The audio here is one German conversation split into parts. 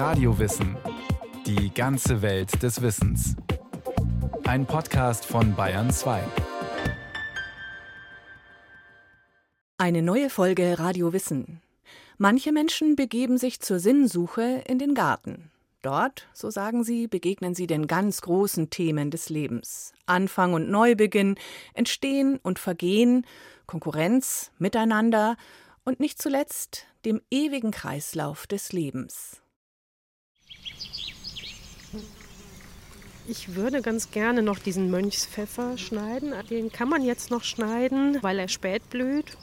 Radiowissen. Die ganze Welt des Wissens. Ein Podcast von Bayern 2. Eine neue Folge Radio Wissen. Manche Menschen begeben sich zur Sinnsuche in den Garten. Dort, so sagen sie, begegnen sie den ganz großen Themen des Lebens. Anfang und Neubeginn, Entstehen und Vergehen, Konkurrenz, Miteinander und nicht zuletzt dem ewigen Kreislauf des Lebens. Ich würde ganz gerne noch diesen Mönchspfeffer schneiden. Den kann man jetzt noch schneiden, weil er spät blüht.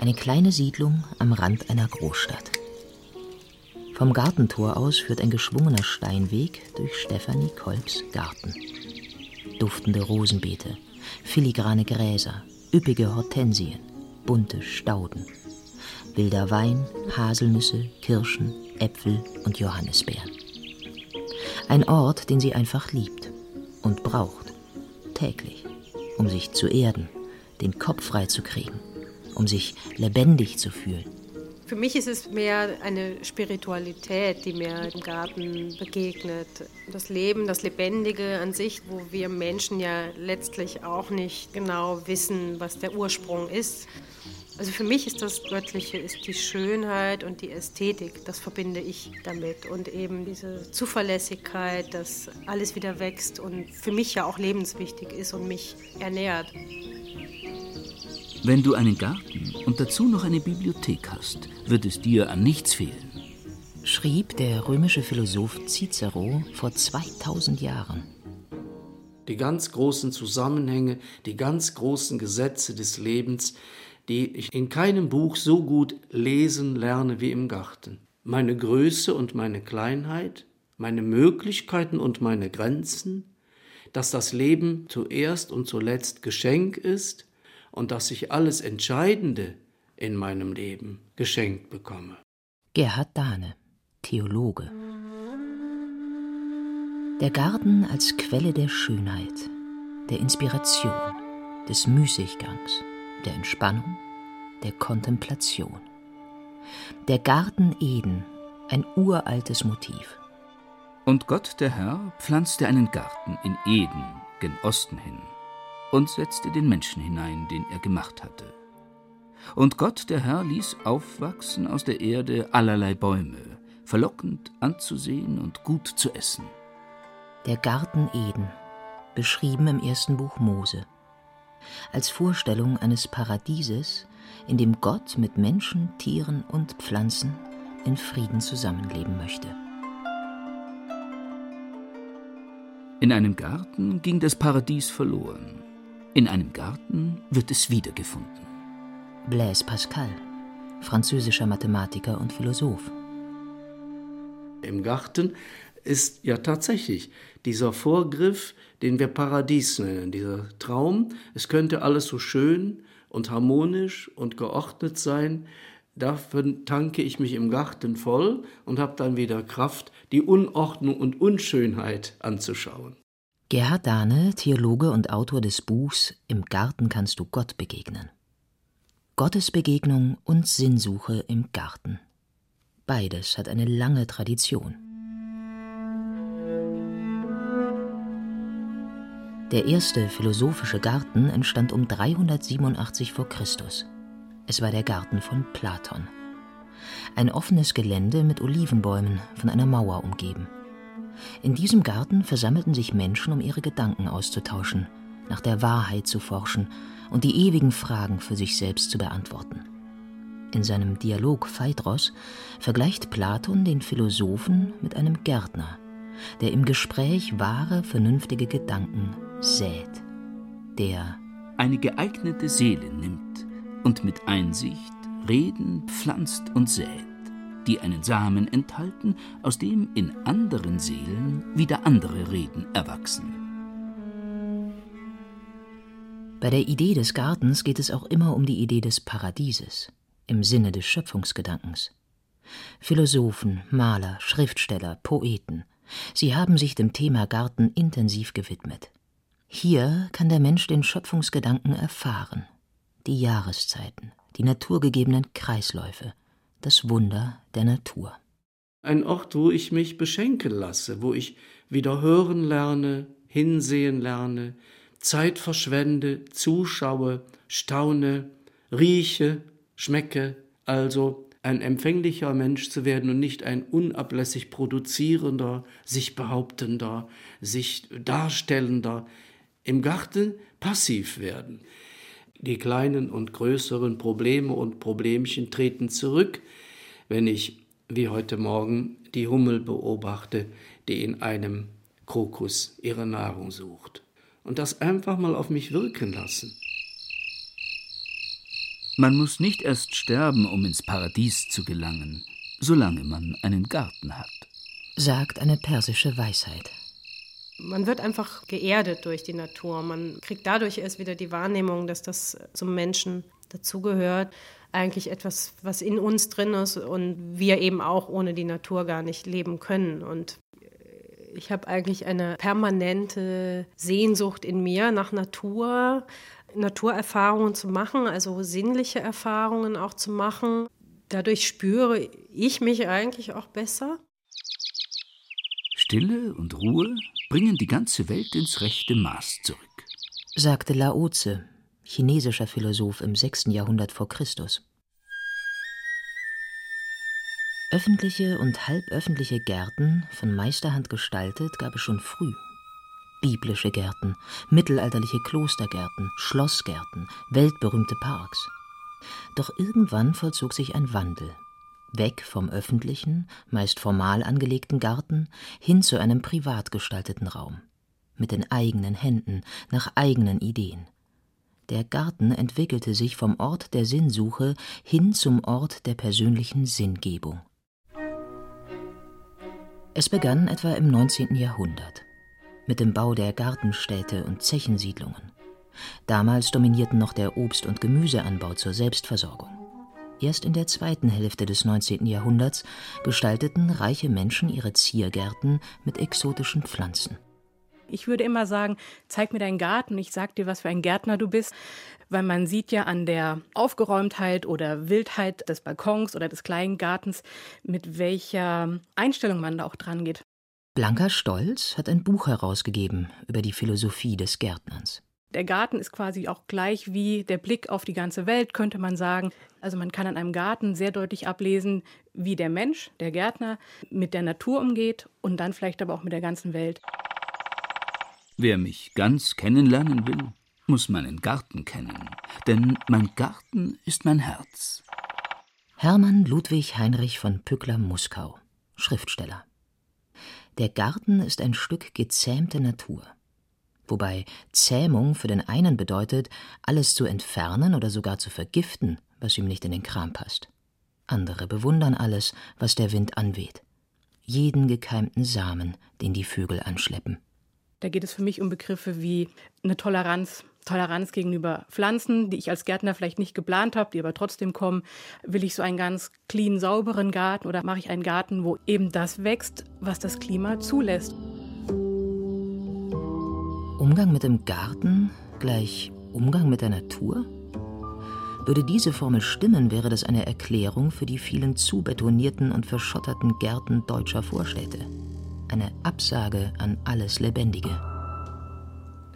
Eine kleine Siedlung am Rand einer Großstadt. Vom Gartentor aus führt ein geschwungener Steinweg durch Stefanie Kolbs Garten. Duftende Rosenbeete, filigrane Gräser, üppige Hortensien, bunte Stauden, wilder Wein, Haselnüsse, Kirschen, Äpfel und Johannisbeeren. Ein Ort, den sie einfach liebt und braucht, täglich, um sich zu erden, den Kopf frei zu kriegen, um sich lebendig zu fühlen. Für mich ist es mehr eine Spiritualität, die mir im Garten begegnet. Das Leben, das Lebendige an sich, wo wir Menschen ja letztlich auch nicht genau wissen, was der Ursprung ist. Also für mich ist das Göttliche, ist die Schönheit und die Ästhetik, das verbinde ich damit. Und eben diese Zuverlässigkeit, dass alles wieder wächst und für mich ja auch lebenswichtig ist und mich ernährt. Wenn du einen Garten und dazu noch eine Bibliothek hast, wird es dir an nichts fehlen. Schrieb der römische Philosoph Cicero vor 2000 Jahren. Die ganz großen Zusammenhänge, die ganz großen Gesetze des Lebens, die ich in keinem Buch so gut lesen lerne wie im Garten. Meine Größe und meine Kleinheit, meine Möglichkeiten und meine Grenzen, dass das Leben zuerst und zuletzt Geschenk ist und dass ich alles Entscheidende in meinem Leben geschenkt bekomme. Gerhard Dahne, Theologe. Der Garten als Quelle der Schönheit, der Inspiration, des Müßiggangs der Entspannung, der Kontemplation. Der Garten Eden, ein uraltes Motiv. Und Gott, der Herr, pflanzte einen Garten in Eden, gen Osten hin, und setzte den Menschen hinein, den er gemacht hatte. Und Gott, der Herr, ließ aufwachsen aus der Erde allerlei Bäume, verlockend anzusehen und gut zu essen. Der Garten Eden, beschrieben im ersten Buch Mose als Vorstellung eines Paradieses, in dem Gott mit Menschen, Tieren und Pflanzen in Frieden zusammenleben möchte. In einem Garten ging das Paradies verloren. In einem Garten wird es wiedergefunden. Blaise Pascal, französischer Mathematiker und Philosoph. Im Garten ist ja tatsächlich dieser Vorgriff, den wir Paradies nennen, dieser Traum. Es könnte alles so schön und harmonisch und geordnet sein. Dafür tanke ich mich im Garten voll und habe dann wieder Kraft, die Unordnung und Unschönheit anzuschauen. Gerhard Dahne, Theologe und Autor des Buchs Im Garten kannst du Gott begegnen. Gottesbegegnung und Sinnsuche im Garten. Beides hat eine lange Tradition. Der erste philosophische Garten entstand um 387 v. Chr. Es war der Garten von Platon. Ein offenes Gelände mit Olivenbäumen von einer Mauer umgeben. In diesem Garten versammelten sich Menschen, um ihre Gedanken auszutauschen, nach der Wahrheit zu forschen und die ewigen Fragen für sich selbst zu beantworten. In seinem Dialog Phaedros vergleicht Platon den Philosophen mit einem Gärtner, der im Gespräch wahre, vernünftige Gedanken sät, der eine geeignete Seele nimmt und mit Einsicht Reden pflanzt und sät, die einen Samen enthalten, aus dem in anderen Seelen wieder andere Reden erwachsen. Bei der Idee des Gartens geht es auch immer um die Idee des Paradieses, im Sinne des Schöpfungsgedankens. Philosophen, Maler, Schriftsteller, Poeten, sie haben sich dem Thema Garten intensiv gewidmet. Hier kann der Mensch den Schöpfungsgedanken erfahren, die Jahreszeiten, die naturgegebenen Kreisläufe, das Wunder der Natur. Ein Ort, wo ich mich beschenken lasse, wo ich wieder hören lerne, hinsehen lerne, Zeit verschwende, zuschaue, staune, rieche, schmecke, also ein empfänglicher Mensch zu werden und nicht ein unablässig produzierender, sich behauptender, sich darstellender, im Garten passiv werden. Die kleinen und größeren Probleme und Problemchen treten zurück, wenn ich, wie heute Morgen, die Hummel beobachte, die in einem Krokus ihre Nahrung sucht. Und das einfach mal auf mich wirken lassen. Man muss nicht erst sterben, um ins Paradies zu gelangen, solange man einen Garten hat, sagt eine persische Weisheit. Man wird einfach geerdet durch die Natur. Man kriegt dadurch erst wieder die Wahrnehmung, dass das zum Menschen dazugehört. Eigentlich etwas, was in uns drin ist und wir eben auch ohne die Natur gar nicht leben können. Und ich habe eigentlich eine permanente Sehnsucht in mir nach Natur, Naturerfahrungen zu machen, also sinnliche Erfahrungen auch zu machen. Dadurch spüre ich mich eigentlich auch besser. Stille und Ruhe bringen die ganze Welt ins rechte Maß zurück, sagte Lao Tse, chinesischer Philosoph im 6. Jahrhundert vor Christus. Öffentliche und halböffentliche Gärten, von Meisterhand gestaltet, gab es schon früh biblische Gärten, mittelalterliche Klostergärten, Schlossgärten, weltberühmte Parks. Doch irgendwann vollzog sich ein Wandel. Weg vom öffentlichen, meist formal angelegten Garten hin zu einem privat gestalteten Raum. Mit den eigenen Händen, nach eigenen Ideen. Der Garten entwickelte sich vom Ort der Sinnsuche hin zum Ort der persönlichen Sinngebung. Es begann etwa im 19. Jahrhundert mit dem Bau der Gartenstädte und Zechensiedlungen. Damals dominierten noch der Obst- und Gemüseanbau zur Selbstversorgung. Erst in der zweiten Hälfte des 19. Jahrhunderts gestalteten reiche Menschen ihre Ziergärten mit exotischen Pflanzen. Ich würde immer sagen, zeig mir deinen Garten, ich sag dir, was für ein Gärtner du bist, weil man sieht ja an der Aufgeräumtheit oder Wildheit des Balkons oder des kleinen Gartens, mit welcher Einstellung man da auch dran geht. Blanka Stolz hat ein Buch herausgegeben über die Philosophie des Gärtnerns. Der Garten ist quasi auch gleich wie der Blick auf die ganze Welt, könnte man sagen. Also man kann an einem Garten sehr deutlich ablesen, wie der Mensch, der Gärtner, mit der Natur umgeht und dann vielleicht aber auch mit der ganzen Welt. Wer mich ganz kennenlernen will, muss meinen Garten kennen, denn mein Garten ist mein Herz. Hermann Ludwig Heinrich von Pückler-Muskau, Schriftsteller. Der Garten ist ein Stück gezähmte Natur. Wobei Zähmung für den einen bedeutet, alles zu entfernen oder sogar zu vergiften, was ihm nicht in den Kram passt. Andere bewundern alles, was der Wind anweht. Jeden gekeimten Samen, den die Vögel anschleppen. Da geht es für mich um Begriffe wie eine Toleranz, Toleranz gegenüber Pflanzen, die ich als Gärtner vielleicht nicht geplant habe, die aber trotzdem kommen. Will ich so einen ganz clean, sauberen Garten oder mache ich einen Garten, wo eben das wächst, was das Klima zulässt? Umgang mit dem Garten gleich Umgang mit der Natur? Würde diese Formel stimmen, wäre das eine Erklärung für die vielen zubetonierten und verschotterten Gärten deutscher Vorstädte. Eine Absage an alles Lebendige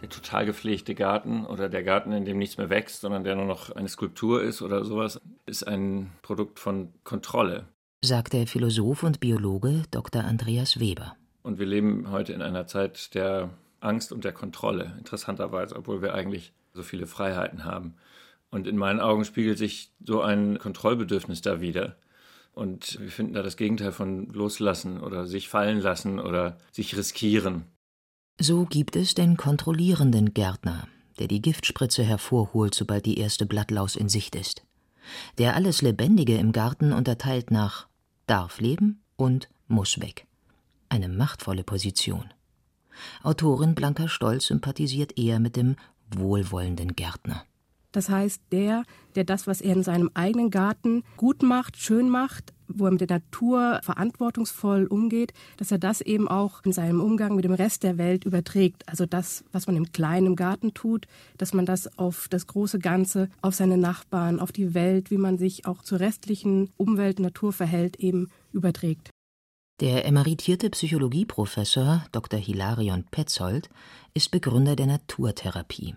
der total gepflegte Garten oder der Garten, in dem nichts mehr wächst, sondern der nur noch eine Skulptur ist oder sowas, ist ein Produkt von Kontrolle. Sagt der Philosoph und Biologe Dr. Andreas Weber. Und wir leben heute in einer Zeit der Angst und der Kontrolle, interessanterweise, obwohl wir eigentlich so viele Freiheiten haben. Und in meinen Augen spiegelt sich so ein Kontrollbedürfnis da wieder. Und wir finden da das Gegenteil von loslassen oder sich fallen lassen oder sich riskieren. So gibt es den kontrollierenden Gärtner, der die Giftspritze hervorholt, sobald die erste Blattlaus in Sicht ist, der alles Lebendige im Garten unterteilt nach darf leben und muss weg. Eine machtvolle Position. Autorin Blanca Stolz sympathisiert eher mit dem wohlwollenden Gärtner. Das heißt, der, der das, was er in seinem eigenen Garten gut macht, schön macht, wo er mit der Natur verantwortungsvoll umgeht, dass er das eben auch in seinem Umgang mit dem Rest der Welt überträgt. Also das, was man im kleinen Garten tut, dass man das auf das große Ganze, auf seine Nachbarn, auf die Welt, wie man sich auch zur restlichen Umwelt, Natur verhält, eben überträgt. Der emeritierte Psychologieprofessor Dr. Hilarion Petzold ist Begründer der Naturtherapie.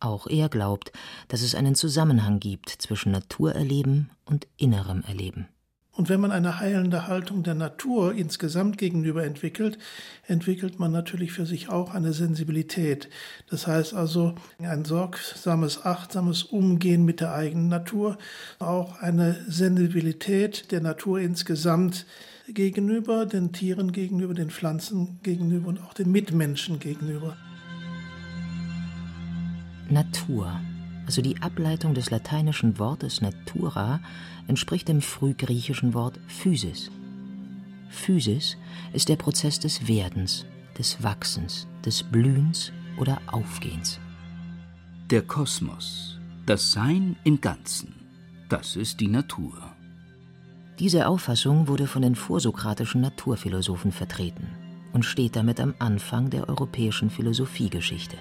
Auch er glaubt, dass es einen Zusammenhang gibt zwischen Naturerleben und innerem Erleben. Und wenn man eine heilende Haltung der Natur insgesamt gegenüber entwickelt, entwickelt man natürlich für sich auch eine Sensibilität. Das heißt also ein sorgsames, achtsames Umgehen mit der eigenen Natur, auch eine Sensibilität der Natur insgesamt gegenüber, den Tieren gegenüber, den Pflanzen gegenüber und auch den Mitmenschen gegenüber. Natur, also die Ableitung des lateinischen Wortes natura, entspricht dem frühgriechischen Wort Physis. Physis ist der Prozess des Werdens, des Wachsens, des Blühens oder Aufgehens. Der Kosmos, das Sein im Ganzen, das ist die Natur. Diese Auffassung wurde von den vorsokratischen Naturphilosophen vertreten und steht damit am Anfang der europäischen Philosophiegeschichte.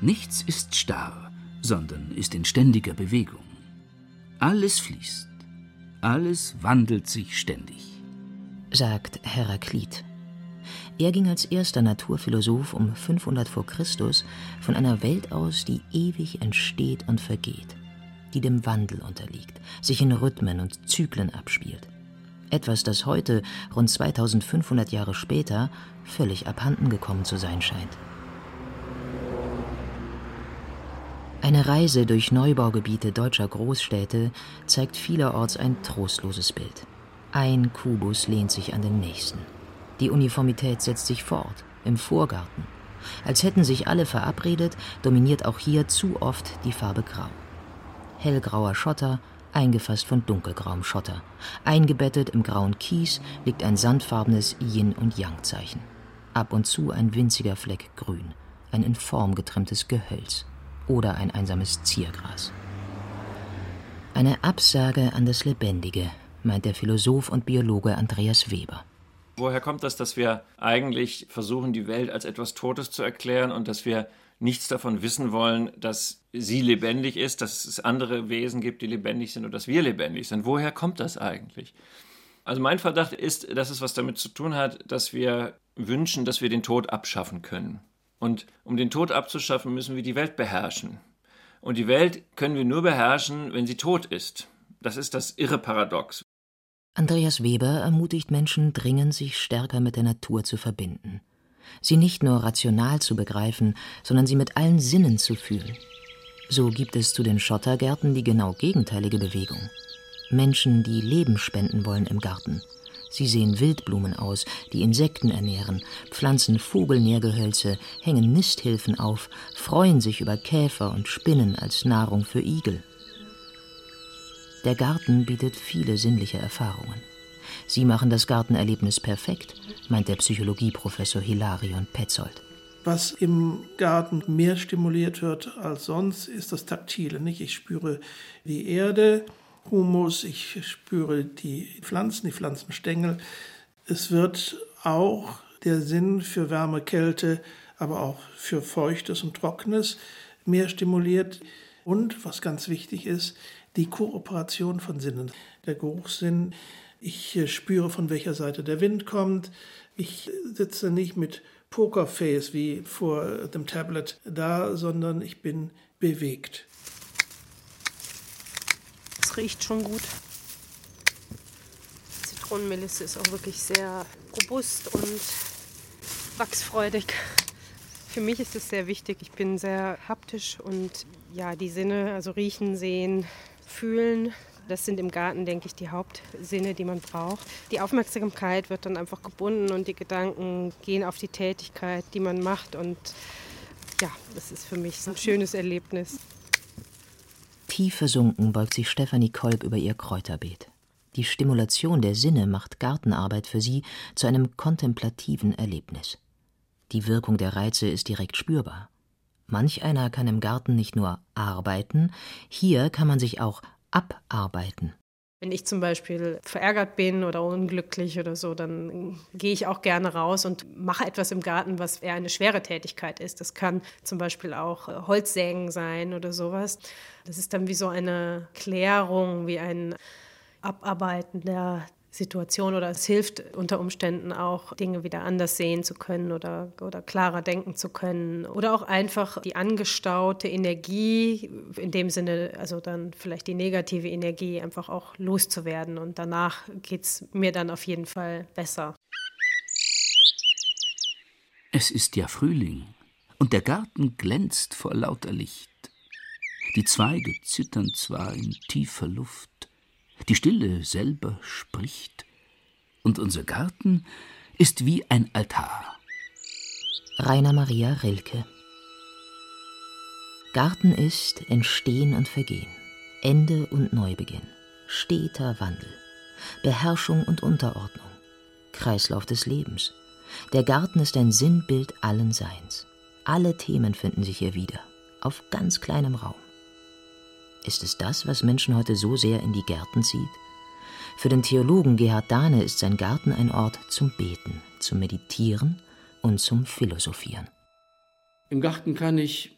Nichts ist starr, sondern ist in ständiger Bewegung. Alles fließt, alles wandelt sich ständig, sagt Heraklit. Er ging als erster Naturphilosoph um 500 vor Christus von einer Welt aus, die ewig entsteht und vergeht die dem Wandel unterliegt, sich in Rhythmen und Zyklen abspielt. Etwas, das heute, rund 2500 Jahre später, völlig abhanden gekommen zu sein scheint. Eine Reise durch Neubaugebiete deutscher Großstädte zeigt vielerorts ein trostloses Bild. Ein Kubus lehnt sich an den nächsten. Die Uniformität setzt sich fort, im Vorgarten. Als hätten sich alle verabredet, dominiert auch hier zu oft die Farbe Grau hellgrauer Schotter, eingefasst von dunkelgrauem Schotter. Eingebettet im grauen Kies liegt ein sandfarbenes Yin- und Yang-Zeichen. Ab und zu ein winziger Fleck grün, ein in Form getrimmtes Gehölz oder ein einsames Ziergras. Eine Absage an das Lebendige, meint der Philosoph und Biologe Andreas Weber. Woher kommt das, dass wir eigentlich versuchen, die Welt als etwas Totes zu erklären und dass wir nichts davon wissen wollen, dass sie lebendig ist, dass es andere Wesen gibt, die lebendig sind und dass wir lebendig sind. Woher kommt das eigentlich? Also mein Verdacht ist, dass es was damit zu tun hat, dass wir wünschen, dass wir den Tod abschaffen können. Und um den Tod abzuschaffen, müssen wir die Welt beherrschen. Und die Welt können wir nur beherrschen, wenn sie tot ist. Das ist das irre Paradox. Andreas Weber ermutigt Menschen dringend, sich stärker mit der Natur zu verbinden sie nicht nur rational zu begreifen, sondern sie mit allen Sinnen zu fühlen. So gibt es zu den Schottergärten die genau gegenteilige Bewegung. Menschen, die Leben spenden wollen im Garten. Sie sehen Wildblumen aus, die Insekten ernähren, pflanzen Vogelnährgehölze, hängen Nisthilfen auf, freuen sich über Käfer und Spinnen als Nahrung für Igel. Der Garten bietet viele sinnliche Erfahrungen. Sie machen das Gartenerlebnis perfekt, meint der Psychologieprofessor Hilarion Petzold. Was im Garten mehr stimuliert wird als sonst, ist das Taktile. Nicht? Ich spüre die Erde, Humus, ich spüre die Pflanzen, die Pflanzenstängel. Es wird auch der Sinn für Wärme, Kälte, aber auch für Feuchtes und Trockenes mehr stimuliert. Und was ganz wichtig ist, die Kooperation von Sinnen. Der Geruchssinn ich äh, spüre, von welcher Seite der Wind kommt. Ich sitze nicht mit Pokerface wie vor dem Tablet da, sondern ich bin bewegt. Es riecht schon gut. Zitronenmelisse ist auch wirklich sehr robust und wachsfreudig. Für mich ist es sehr wichtig. Ich bin sehr haptisch und ja, die Sinne, also riechen, sehen, fühlen, das sind im Garten, denke ich, die Hauptsinne, die man braucht. Die Aufmerksamkeit wird dann einfach gebunden und die Gedanken gehen auf die Tätigkeit, die man macht. Und ja, das ist für mich ein schönes Erlebnis. Tief versunken beugt sich Stefanie Kolb über ihr Kräuterbeet. Die Stimulation der Sinne macht Gartenarbeit für sie zu einem kontemplativen Erlebnis. Die Wirkung der Reize ist direkt spürbar. Manch einer kann im Garten nicht nur arbeiten, hier kann man sich auch abarbeiten. Wenn ich zum Beispiel verärgert bin oder unglücklich oder so, dann gehe ich auch gerne raus und mache etwas im Garten, was eher eine schwere Tätigkeit ist. Das kann zum Beispiel auch äh, Holzsägen sein oder sowas. Das ist dann wie so eine Klärung, wie ein Abarbeiten der Situation oder es hilft unter Umständen auch, Dinge wieder anders sehen zu können oder, oder klarer denken zu können. Oder auch einfach die angestaute Energie, in dem Sinne, also dann vielleicht die negative Energie, einfach auch loszuwerden. Und danach geht es mir dann auf jeden Fall besser. Es ist ja Frühling und der Garten glänzt vor lauter Licht. Die Zweige zittern zwar in tiefer Luft, die Stille selber spricht, und unser Garten ist wie ein Altar. Rainer Maria Rilke Garten ist Entstehen und Vergehen, Ende und Neubeginn, steter Wandel, Beherrschung und Unterordnung, Kreislauf des Lebens. Der Garten ist ein Sinnbild allen Seins. Alle Themen finden sich hier wieder, auf ganz kleinem Raum. Ist es das, was Menschen heute so sehr in die Gärten zieht? Für den Theologen Gerhard Dahne ist sein Garten ein Ort zum Beten, zum Meditieren und zum Philosophieren. Im Garten kann ich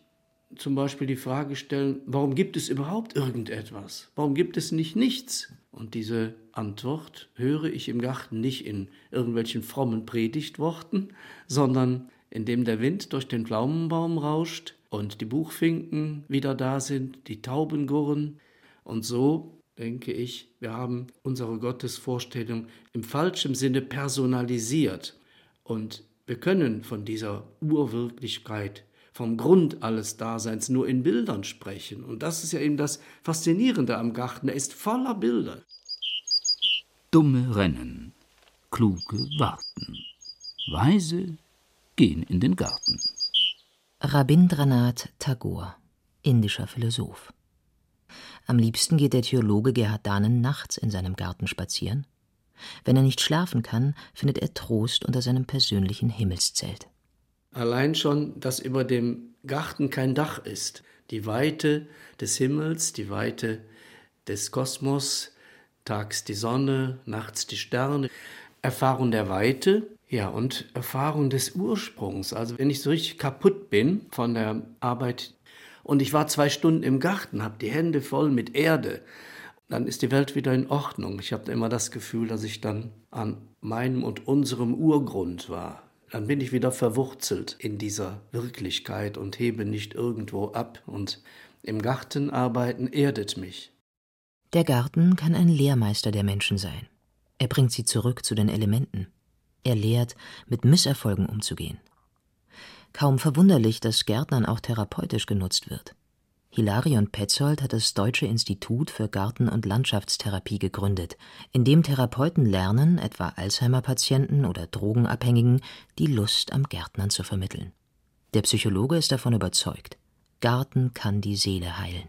zum Beispiel die Frage stellen, warum gibt es überhaupt irgendetwas? Warum gibt es nicht nichts? Und diese Antwort höre ich im Garten nicht in irgendwelchen frommen Predigtworten, sondern indem der Wind durch den Pflaumenbaum rauscht und die Buchfinken wieder da sind, die Tauben gurren. Und so denke ich, wir haben unsere Gottesvorstellung im falschen Sinne personalisiert. Und wir können von dieser Urwirklichkeit, vom Grund alles Daseins nur in Bildern sprechen. Und das ist ja eben das Faszinierende am Garten. Er ist voller Bilder. Dumme rennen, kluge warten, weise gehen in den Garten. Rabindranath Tagore, indischer Philosoph. Am liebsten geht der Theologe Gerhard Dahnen nachts in seinem Garten spazieren. Wenn er nicht schlafen kann, findet er Trost unter seinem persönlichen Himmelszelt. Allein schon, dass über dem Garten kein Dach ist, die Weite des Himmels, die Weite des Kosmos, tags die Sonne, nachts die Sterne, Erfahrung der Weite, ja, und Erfahrung des Ursprungs. Also wenn ich so richtig kaputt bin von der Arbeit und ich war zwei Stunden im Garten, habe die Hände voll mit Erde, dann ist die Welt wieder in Ordnung. Ich habe immer das Gefühl, dass ich dann an meinem und unserem Urgrund war. Dann bin ich wieder verwurzelt in dieser Wirklichkeit und hebe nicht irgendwo ab. Und im Garten arbeiten erdet mich. Der Garten kann ein Lehrmeister der Menschen sein. Er bringt sie zurück zu den Elementen. Er lehrt, mit Misserfolgen umzugehen. Kaum verwunderlich, dass Gärtnern auch therapeutisch genutzt wird. Hilarion Petzold hat das Deutsche Institut für Garten- und Landschaftstherapie gegründet, in dem Therapeuten lernen, etwa Alzheimer-Patienten oder Drogenabhängigen, die Lust am Gärtnern zu vermitteln. Der Psychologe ist davon überzeugt. Garten kann die Seele heilen.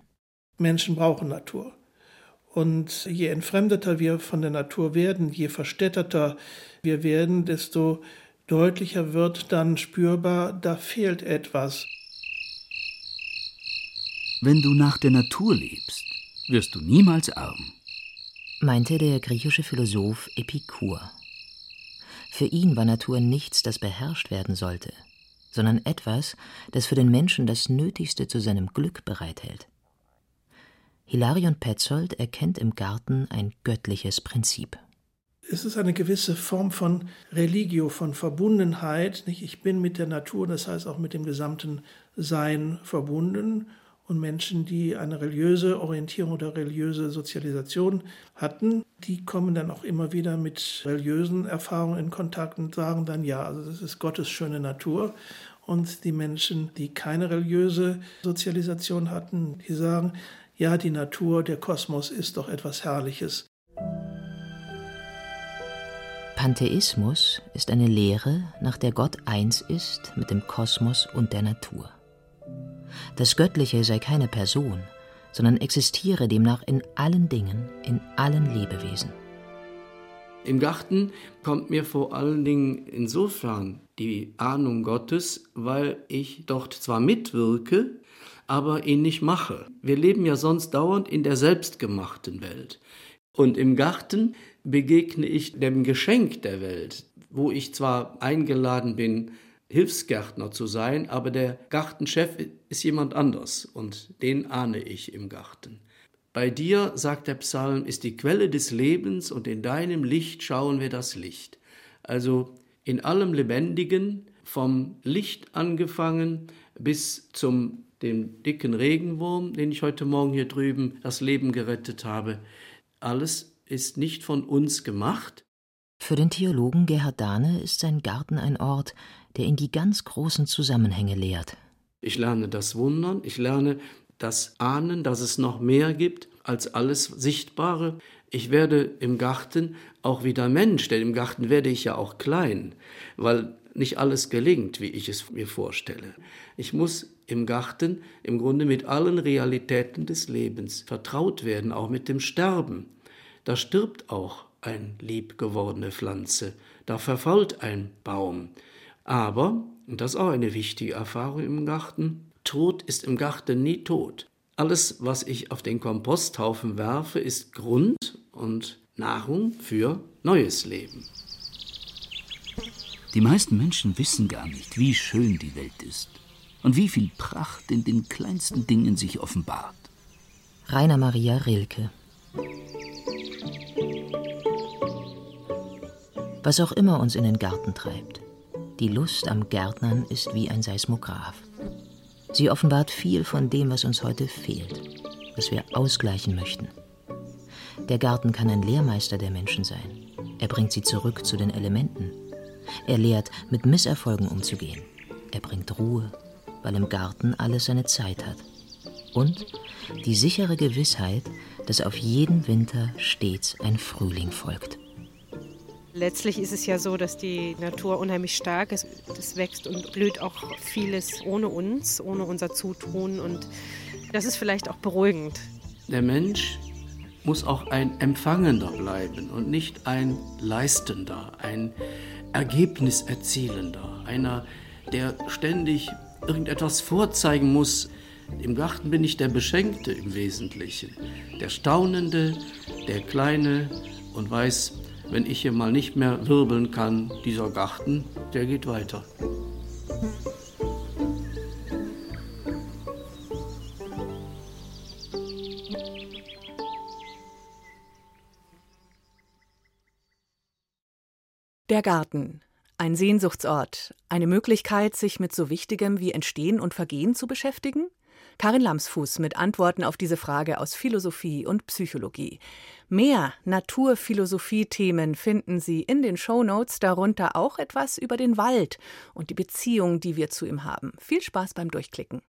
Menschen brauchen Natur. Und je entfremdeter wir von der Natur werden, je verstädterter wir werden, desto deutlicher wird dann spürbar, da fehlt etwas. Wenn du nach der Natur lebst, wirst du niemals arm, meinte der griechische Philosoph Epikur. Für ihn war Natur nichts, das beherrscht werden sollte, sondern etwas, das für den Menschen das Nötigste zu seinem Glück bereithält. Hilarion Petzold erkennt im Garten ein göttliches Prinzip. Es ist eine gewisse Form von Religio, von Verbundenheit. Nicht? Ich bin mit der Natur, das heißt auch mit dem gesamten Sein verbunden. Und Menschen, die eine religiöse Orientierung oder religiöse Sozialisation hatten, die kommen dann auch immer wieder mit religiösen Erfahrungen in Kontakt und sagen dann, ja, also das ist Gottes schöne Natur. Und die Menschen, die keine religiöse Sozialisation hatten, die sagen, ja, die Natur, der Kosmos ist doch etwas Herrliches. Pantheismus ist eine Lehre, nach der Gott eins ist mit dem Kosmos und der Natur. Das Göttliche sei keine Person, sondern existiere demnach in allen Dingen, in allen Lebewesen. Im Garten kommt mir vor allen Dingen insofern die Ahnung Gottes, weil ich dort zwar mitwirke, aber ihn nicht mache. Wir leben ja sonst dauernd in der selbstgemachten Welt. Und im Garten begegne ich dem Geschenk der Welt, wo ich zwar eingeladen bin, Hilfsgärtner zu sein, aber der Gartenchef ist jemand anders und den ahne ich im Garten. Bei dir, sagt der Psalm, ist die Quelle des Lebens und in deinem Licht schauen wir das Licht. Also in allem Lebendigen, vom Licht angefangen bis zum dem dicken Regenwurm, den ich heute Morgen hier drüben das Leben gerettet habe. Alles ist nicht von uns gemacht. Für den Theologen Gerhard Dahne ist sein Garten ein Ort, der ihn die ganz großen Zusammenhänge lehrt. Ich lerne das Wundern, ich lerne das Ahnen, dass es noch mehr gibt als alles Sichtbare. Ich werde im Garten auch wieder Mensch, denn im Garten werde ich ja auch klein, weil nicht alles gelingt, wie ich es mir vorstelle. Ich muss im Garten im Grunde mit allen Realitäten des Lebens vertraut werden, auch mit dem Sterben. Da stirbt auch eine liebgewordene Pflanze, da verfault ein Baum. Aber, und das ist auch eine wichtige Erfahrung im Garten, Tod ist im Garten nie tot. Alles, was ich auf den Komposthaufen werfe, ist Grund und Nahrung für neues Leben. Die meisten Menschen wissen gar nicht, wie schön die Welt ist und wie viel Pracht in den kleinsten Dingen sich offenbart. Rainer Maria Rilke Was auch immer uns in den Garten treibt, die Lust am Gärtnern ist wie ein Seismograph. Sie offenbart viel von dem, was uns heute fehlt, was wir ausgleichen möchten. Der Garten kann ein Lehrmeister der Menschen sein. Er bringt sie zurück zu den Elementen. Er lehrt, mit Misserfolgen umzugehen. Er bringt Ruhe, weil im Garten alles seine Zeit hat. Und die sichere Gewissheit, dass auf jeden Winter stets ein Frühling folgt. Letztlich ist es ja so, dass die Natur unheimlich stark ist. Es wächst und blüht auch vieles ohne uns, ohne unser Zutun. Und das ist vielleicht auch beruhigend. Der Mensch muss auch ein Empfangender bleiben und nicht ein Leistender, ein Ergebniserzielender, einer, der ständig irgendetwas vorzeigen muss. Im Garten bin ich der Beschenkte im Wesentlichen, der Staunende, der Kleine und weiß, wenn ich hier mal nicht mehr wirbeln kann, dieser Garten, der geht weiter. Der Garten. Ein Sehnsuchtsort. Eine Möglichkeit, sich mit so Wichtigem wie Entstehen und Vergehen zu beschäftigen? Karin Lamsfuß mit Antworten auf diese Frage aus Philosophie und Psychologie. Mehr Naturphilosophie-Themen finden Sie in den Shownotes, darunter auch etwas über den Wald und die Beziehung, die wir zu ihm haben. Viel Spaß beim Durchklicken.